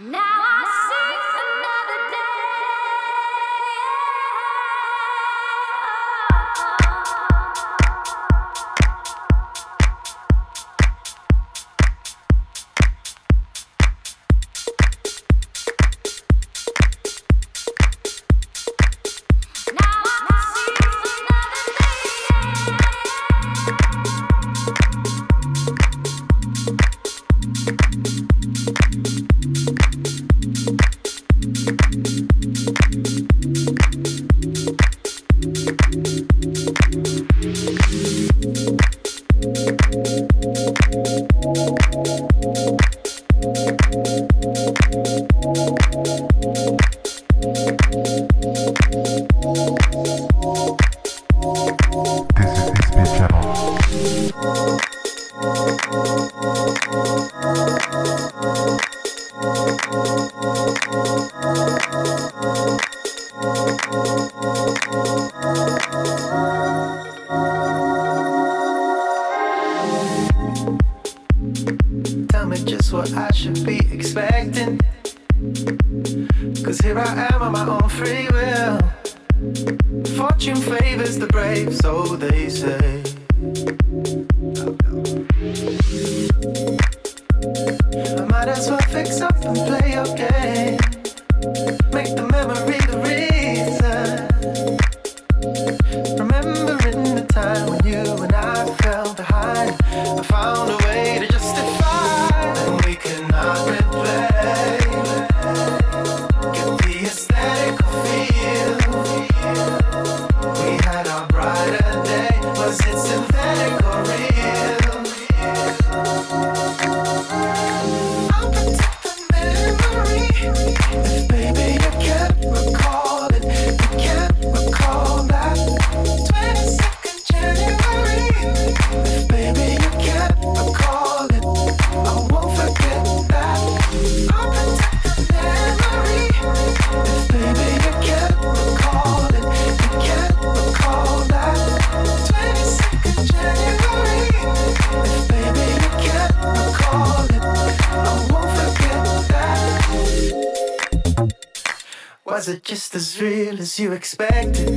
Now I you expected.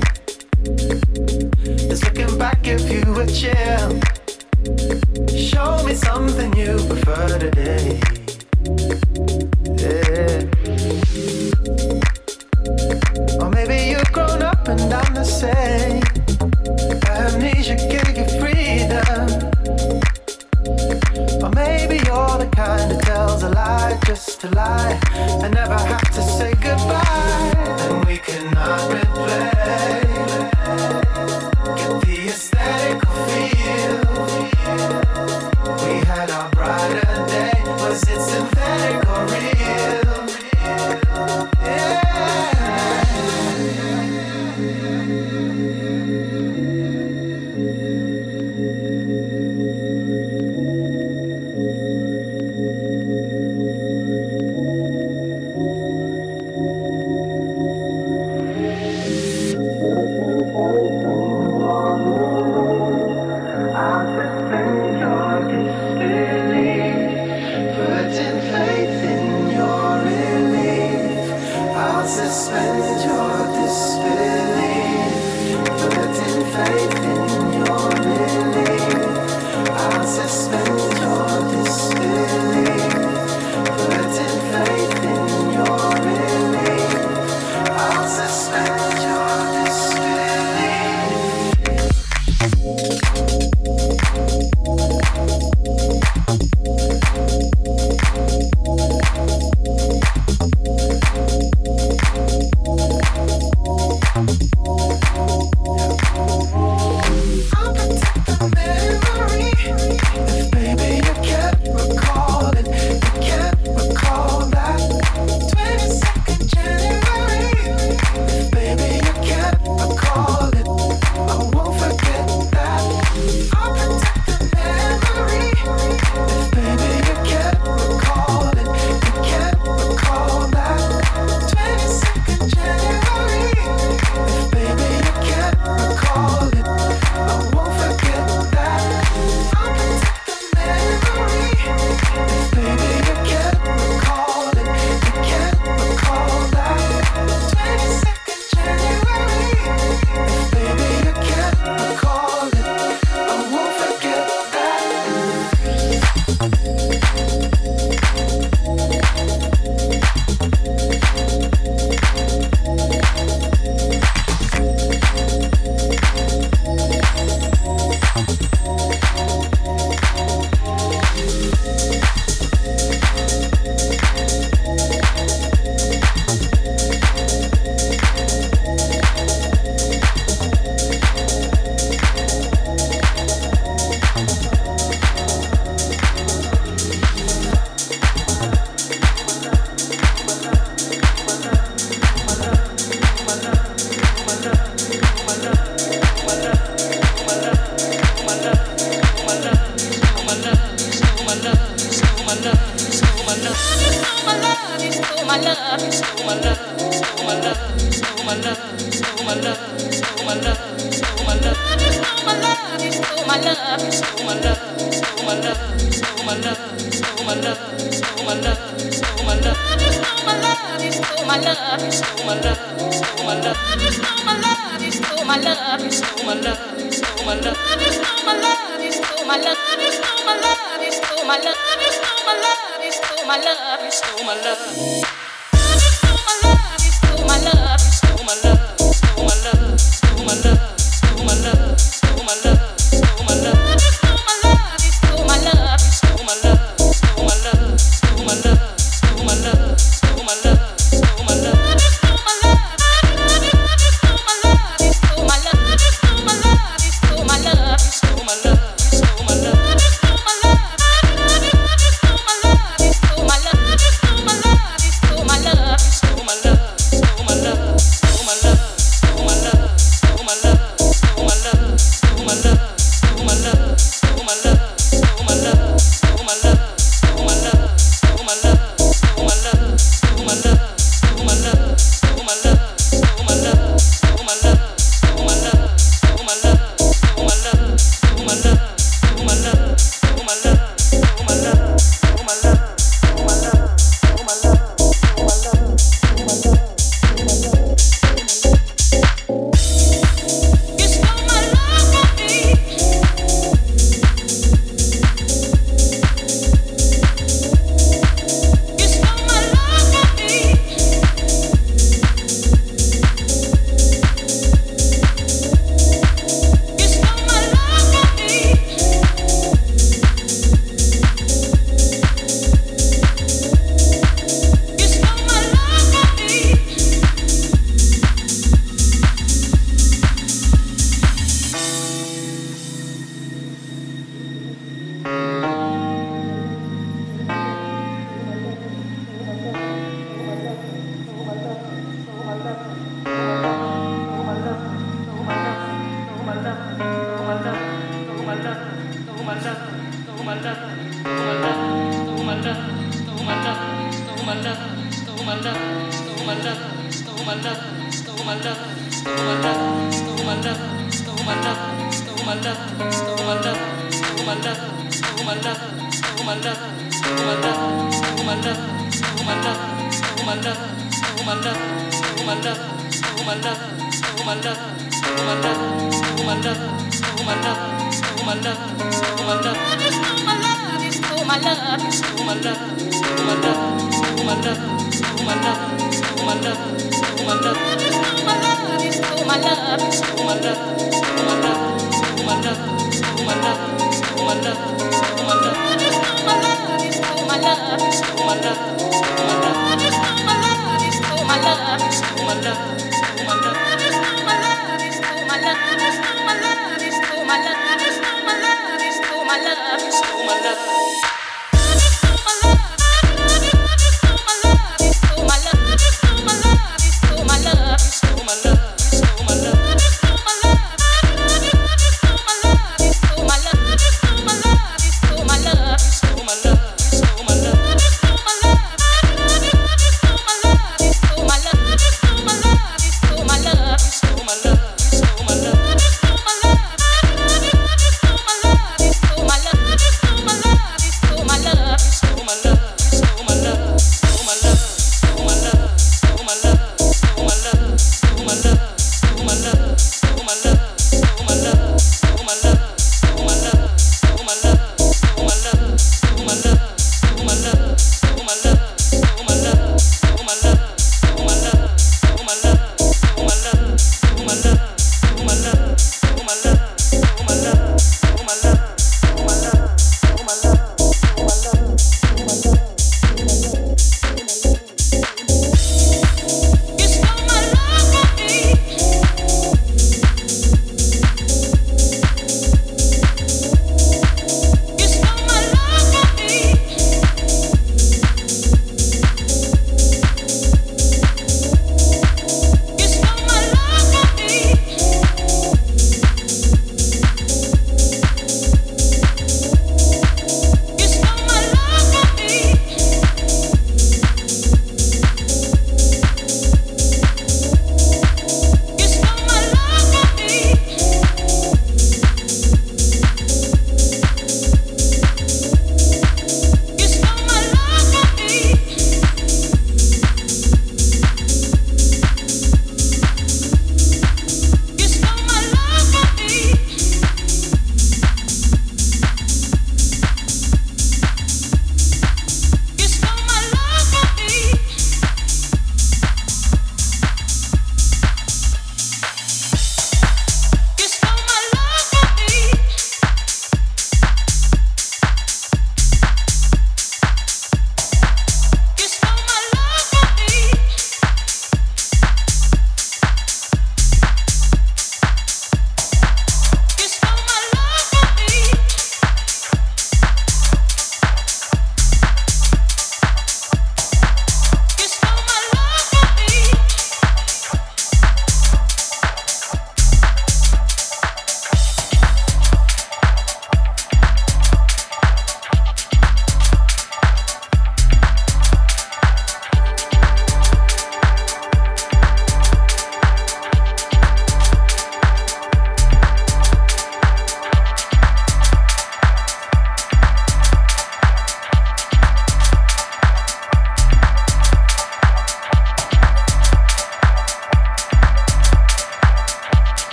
love is through. My love is through. My love is through. My love is through. my love.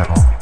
Seven.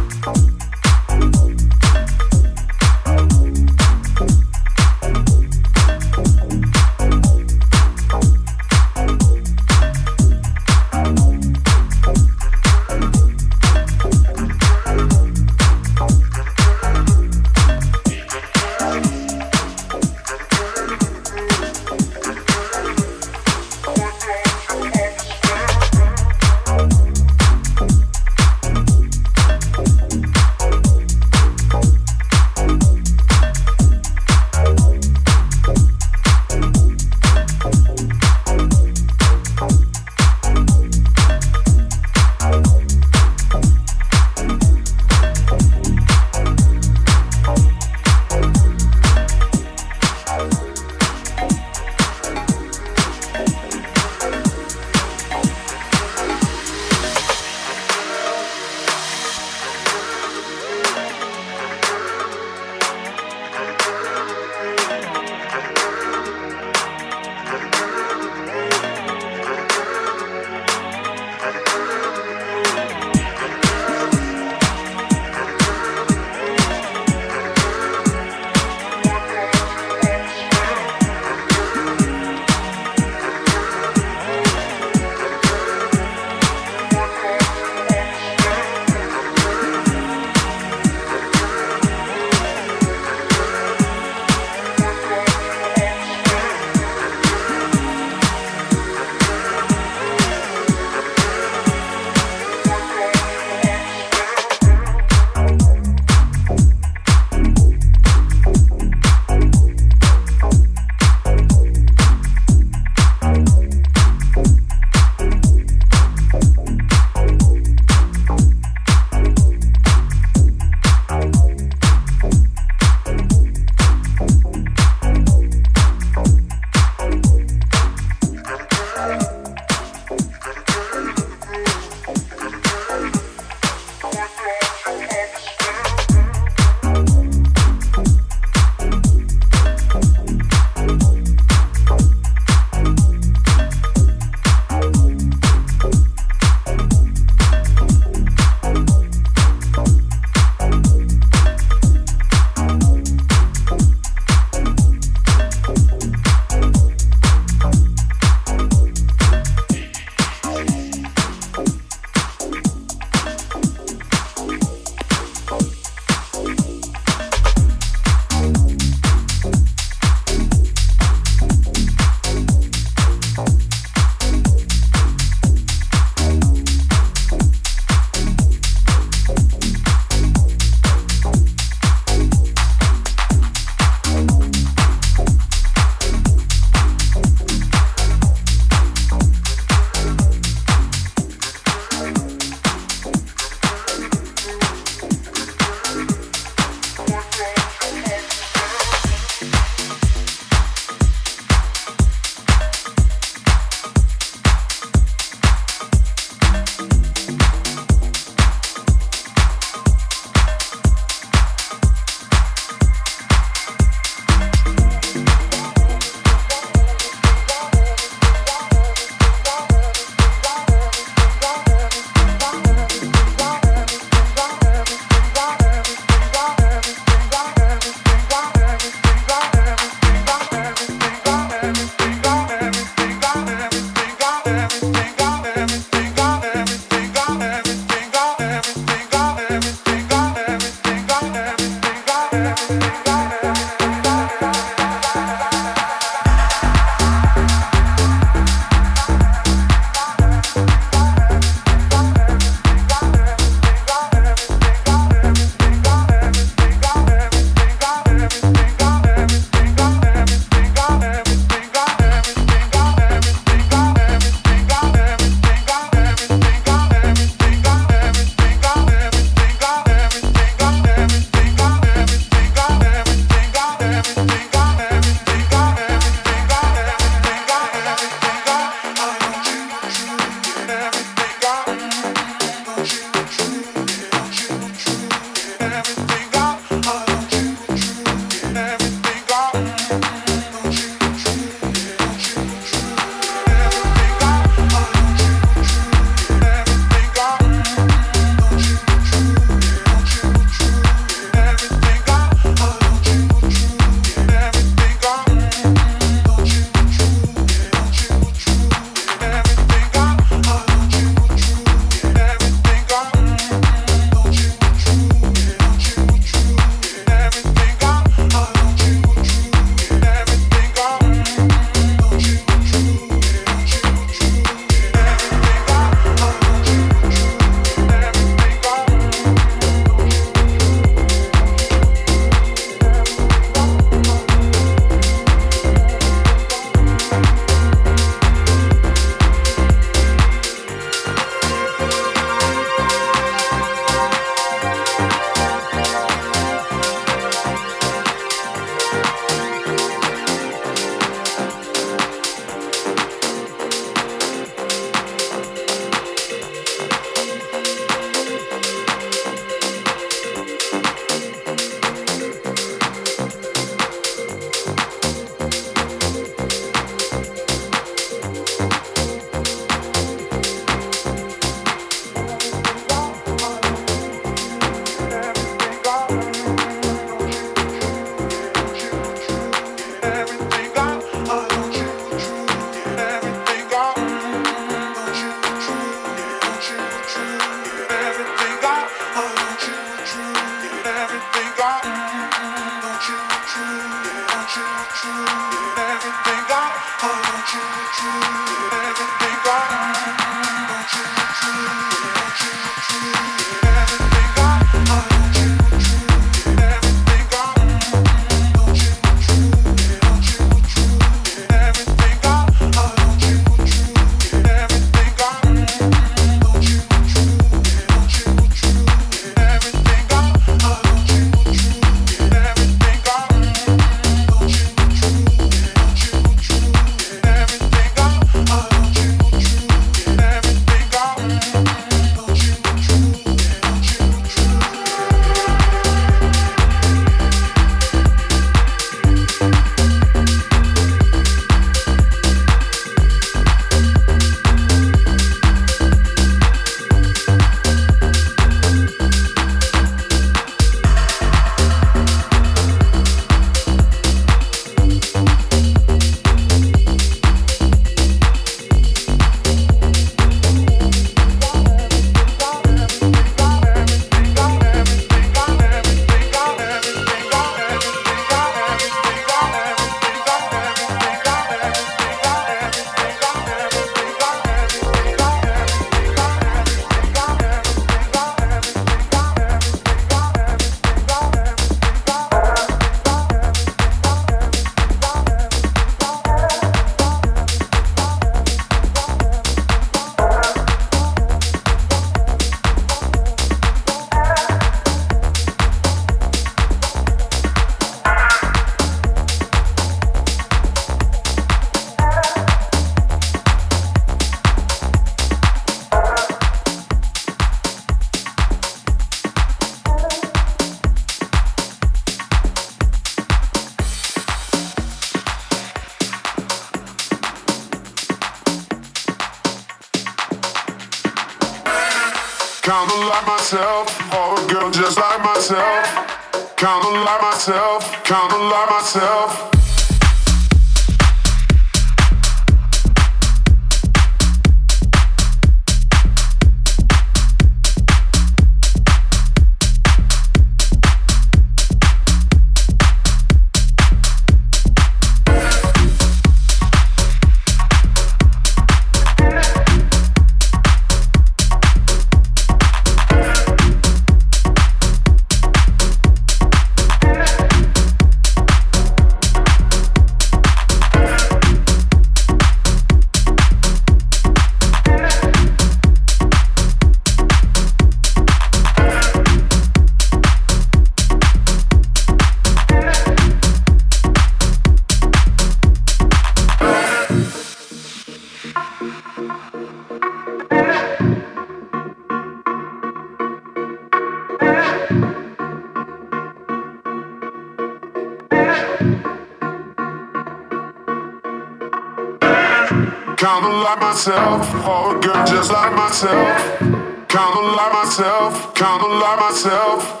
Myself, kinda like myself.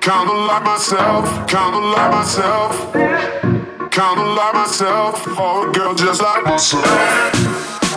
Kinda like myself, kinda like myself. Kinda like myself, or a girl just like myself.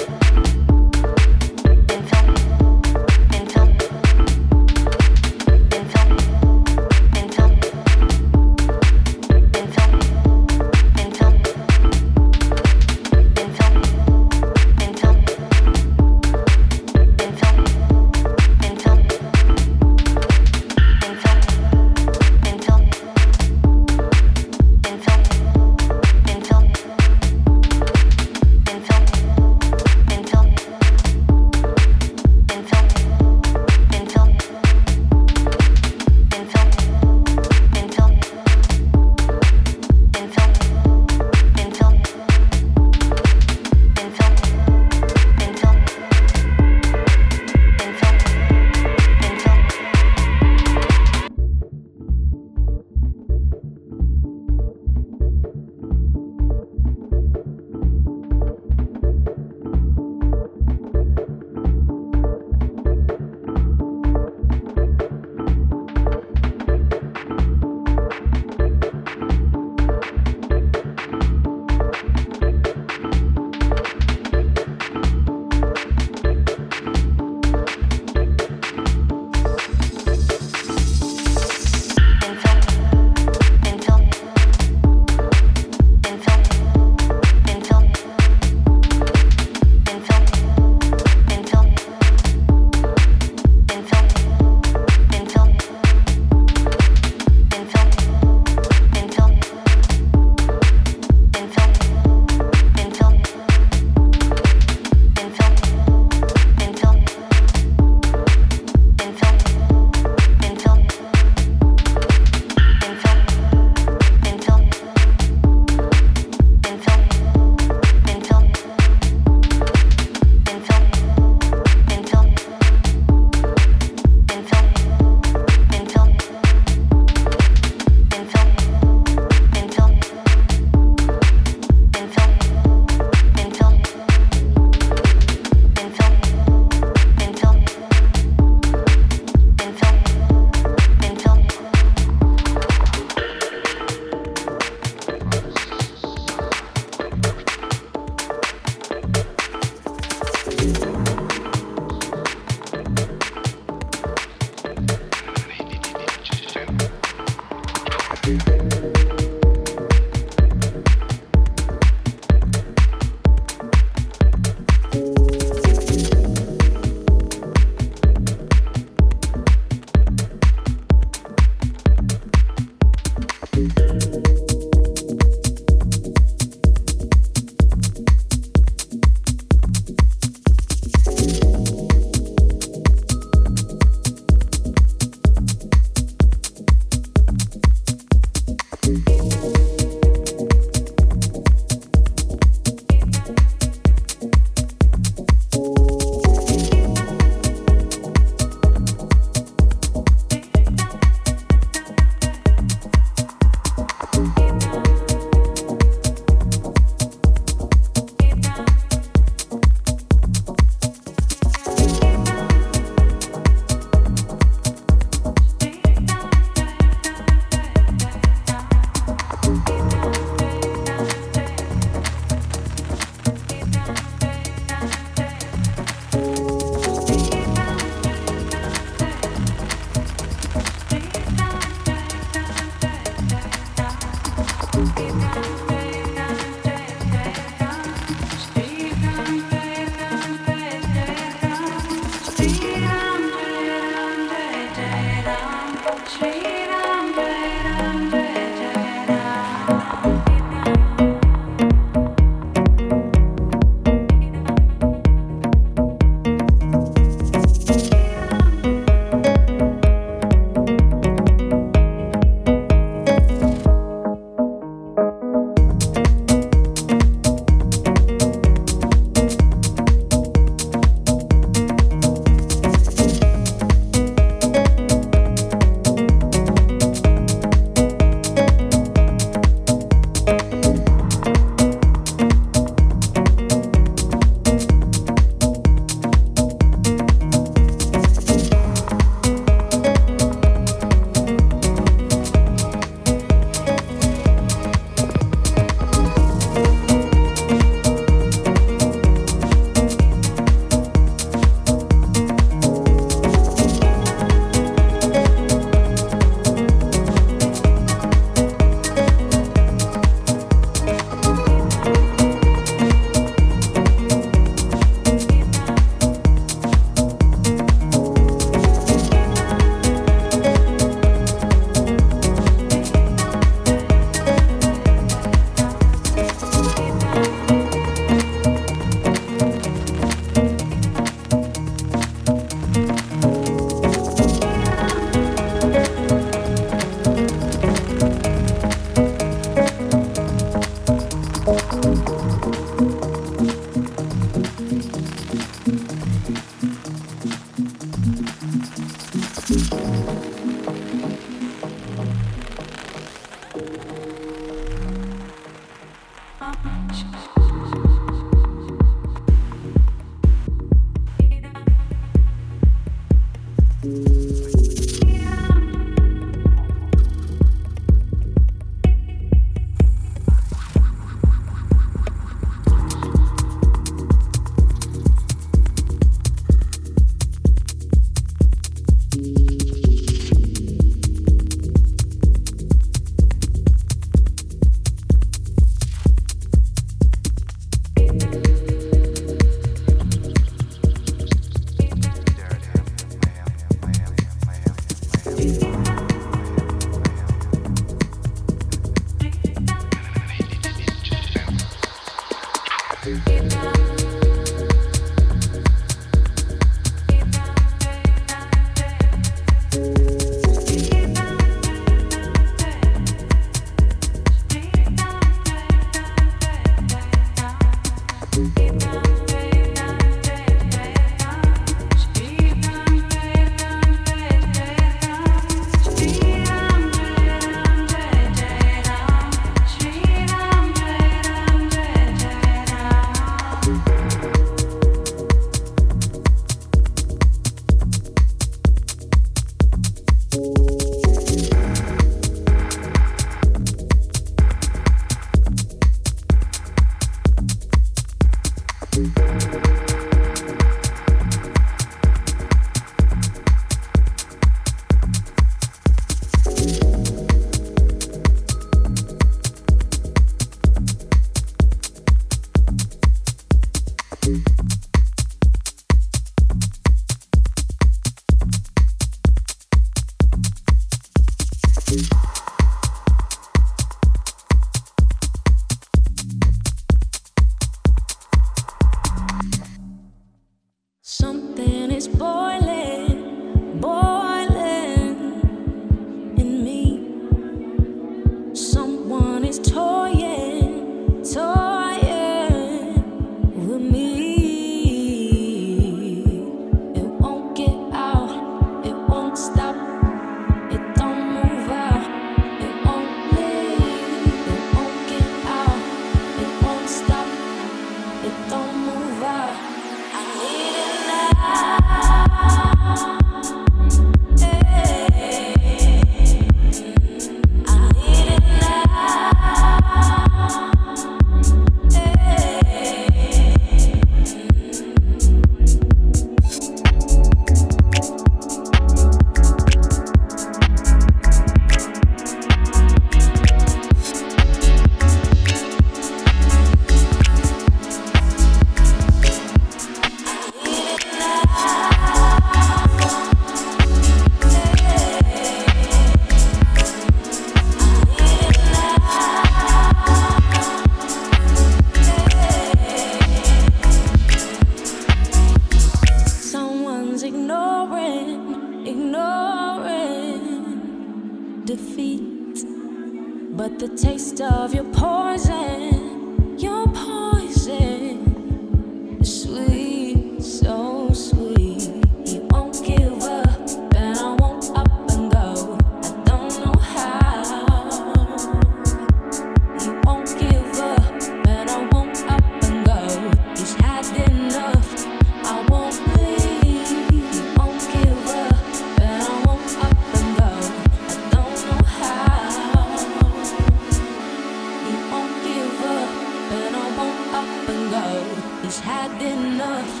Had enough.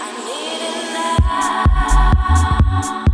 I need it now.